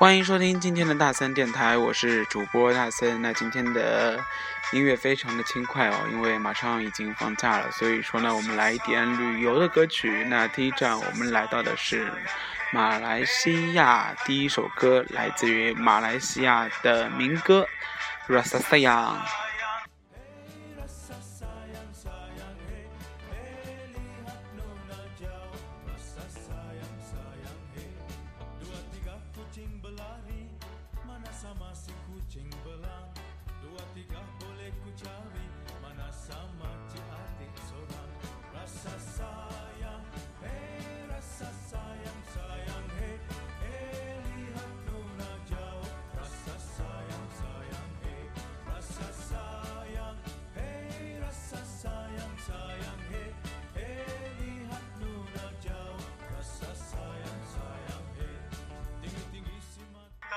欢迎收听今天的大森电台，我是主播大森。那今天的音乐非常的轻快哦，因为马上已经放假了，所以说呢，我们来一点旅游的歌曲。那第一站我们来到的是马来西亚，第一首歌来自于马来西亚的民歌《Rasayang》。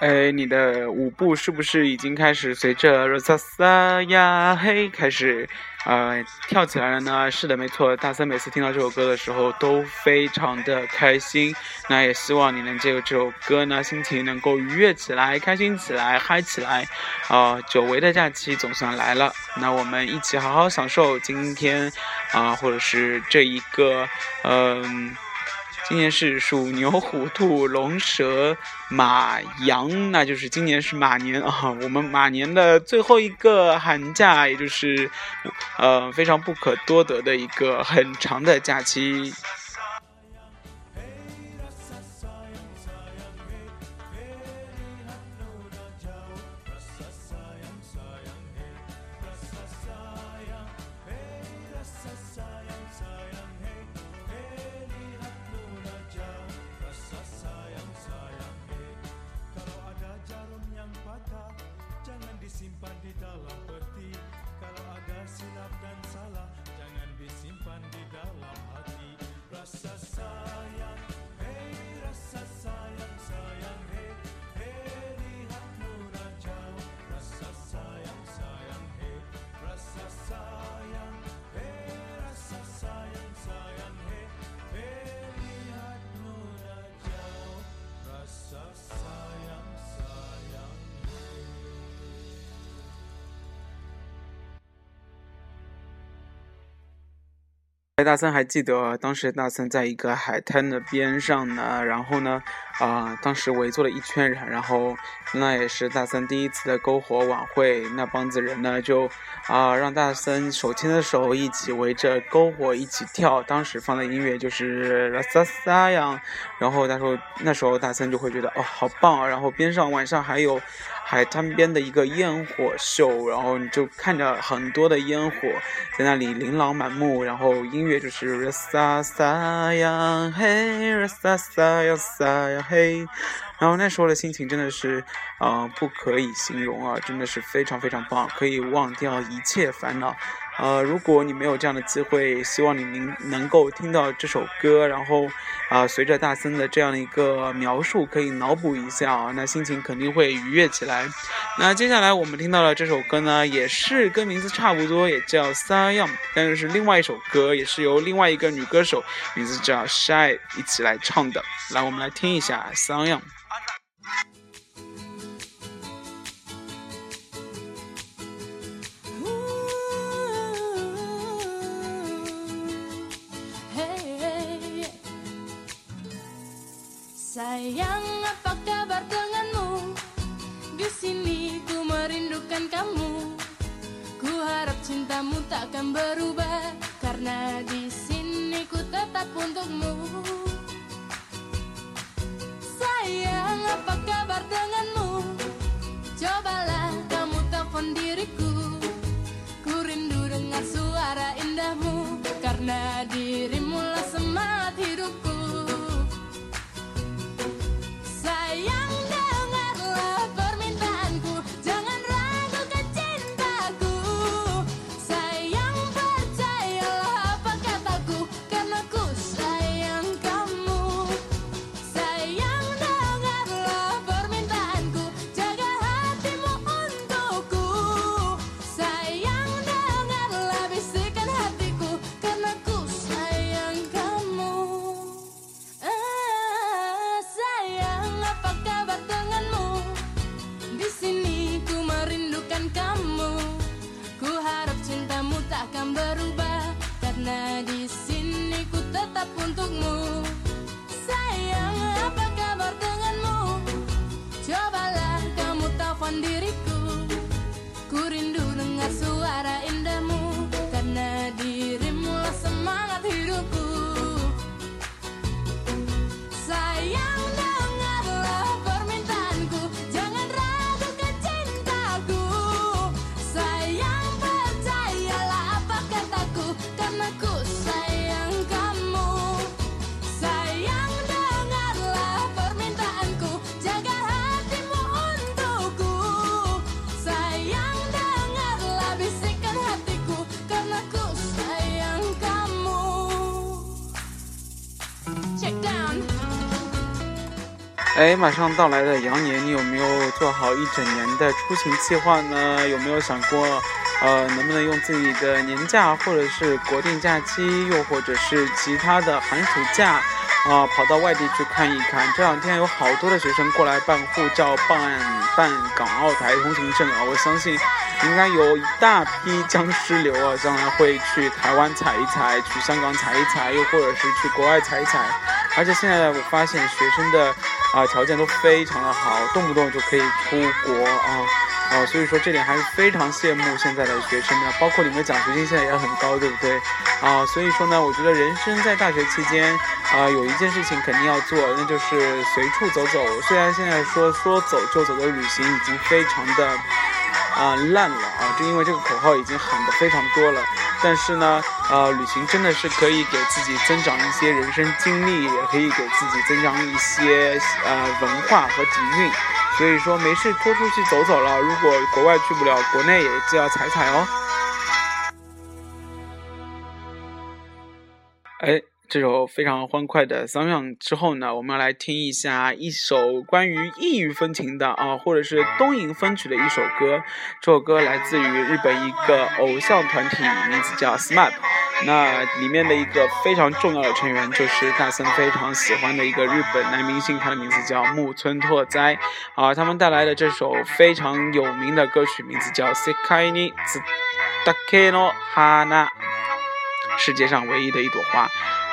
哎，你的舞步是不是已经开始随着热萨 s 呀嘿开始啊跳起来了呢？是的，没错，大森每次听到这首歌的时候都非常的开心。那也希望你能借由这首歌呢，心情能够愉悦起来，开心起来，嗨起来。啊，久违的假期总算来了，那我们一起好好享受今天啊，或者是这一个嗯。今年是鼠、牛、虎、兔、龙、蛇、马、羊，那就是今年是马年啊！我们马年的最后一个寒假，也就是呃非常不可多得的一个很长的假期。di dalam 大森还记得，当时大森在一个海滩的边上呢，然后呢，啊，当时围坐了一圈人，然后那也是大森第一次的篝火晚会，那帮子人呢就啊让大森手牵着手一起围着篝火一起跳，当时放的音乐就是萨萨呀，然后他说那时候大森就会觉得哦好棒，啊，然后边上晚上还有。海滩边的一个烟火秀，然后你就看着很多的烟火在那里琳琅满目，然后音乐就是 r a s 呀嘿 r a s 呀赛呀嘿，然后那时候的心情真的是啊，不可以形容啊，真的是非常非常棒，可以忘掉一切烦恼。呃，如果你没有这样的机会，希望你能能够听到这首歌，然后啊，随着大森的这样一个描述，可以脑补一下啊，那心情肯定会愉悦起来。那接下来我们听到的这首歌呢，也是跟名字差不多，也叫《三样》，但是是另外一首歌，也是由另外一个女歌手，名字叫 s h y 一起来唱的。来，我们来听一下《三样》。Sayang, apa kabar denganmu? Di sini ku merindukan kamu. Ku harap cintamu takkan berubah karena di sini ku tetap untukmu. Sayang, apa kabar denganmu? 哎，马上到来的羊年，你有没有做好一整年的出行计划呢？有没有想过，呃，能不能用自己的年假或者是国定假期，又或者是其他的寒暑假，啊，跑到外地去看一看？这两天有好多的学生过来办护照、办办港澳台通行证啊，我相信，应该有一大批“僵尸流”啊，将来会去台湾踩一踩，去香港踩一踩，又或者是去国外踩一踩。而且现在我发现学生的啊条件都非常的好，动不动就可以出国啊啊，所以说这点还是非常羡慕现在的学生的，包括你们奖学金现在也很高，对不对？啊，所以说呢，我觉得人生在大学期间啊有一件事情肯定要做，那就是随处走走。虽然现在说说走就走的旅行已经非常的啊烂了啊，就因为这个口号已经喊的非常多了。但是呢，呃，旅行真的是可以给自己增长一些人生经历，也可以给自己增长一些呃文化和底蕴。所以说，没事多出去走走了。如果国外去不了，国内也就要踩踩哦。哎。这首非常欢快的桑朗之后呢，我们来听一下一首关于异域风情的啊，或者是东瀛风曲的一首歌。这首歌来自于日本一个偶像团体，名字叫 SMAP。那里面的一个非常重要的成员，就是大森非常喜欢的一个日本男明星，他的名字叫木村拓哉。啊，他们带来的这首非常有名的歌曲，名字叫《世界に h a の花》，世界上唯一的一朵花。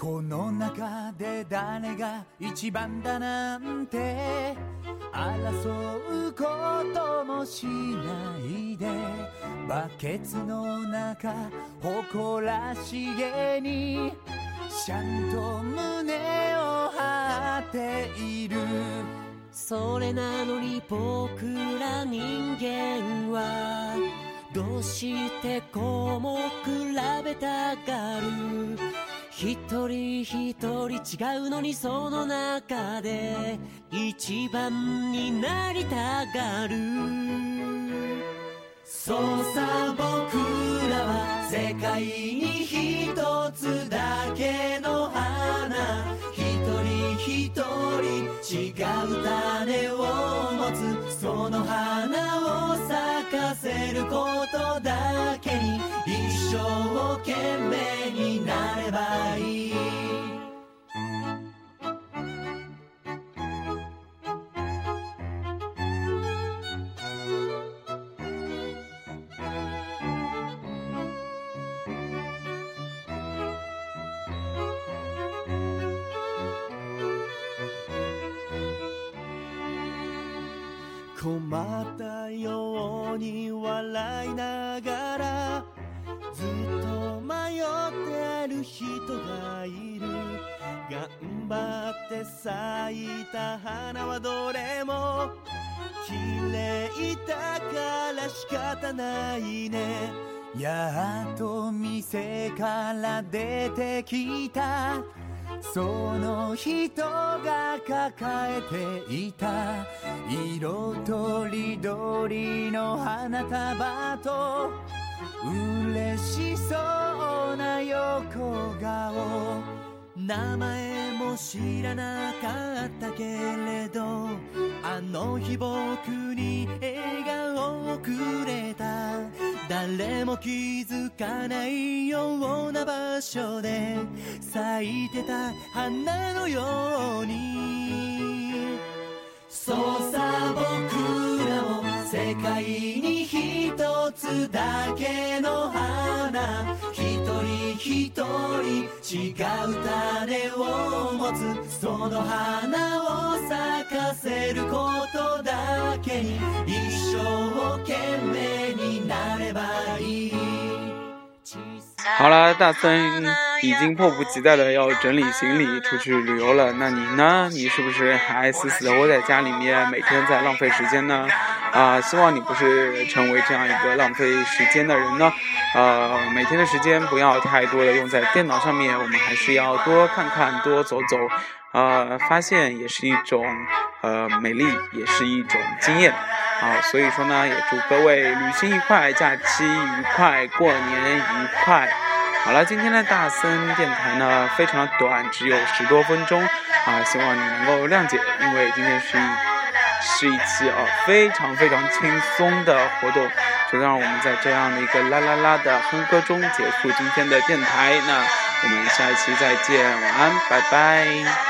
この中で誰が一番だなんて争うこともしないでバケツの中誇らしげにちゃんと胸を張っているそれなのに僕ら人間はどうしてこうも比べたがる一人一人違うのにその中で一番になりたがるそうさ僕らは世界に一つだけの花一人一人違う種を持つその花を咲かせること困ったように笑いながらずっと迷ってる人がいる頑張って咲いた花はどれも綺麗だから仕方ないねやっと店から出てきたその人が抱えていた色とりどりの花束と嬉しそうな横顔名前知らなかったけれどあの日僕に笑顔をくれた誰も気づかないような場所で咲いてた花のようにそうさ僕好了，大森已经迫不及待的要整理行李出去旅游了。那你呢？你是不是还死死窝在家里面，每天在浪费时间呢？啊，希望你不是成为这样一个浪费时间的人呢。呃，每天的时间不要太多的用在电脑上面，我们还是要多看看，多走走。呃，发现也是一种呃美丽，也是一种经验。好，所以说呢，也祝各位旅行愉快，假期愉快，过年愉快。好了，今天的大森电台呢非常短，只有十多分钟。啊，希望你能够谅解，因为今天是。是一期啊，非常非常轻松的活动，就让我们在这样的一个啦啦啦的哼歌中结束今天的电台。那我们下一期再见，晚安，拜拜。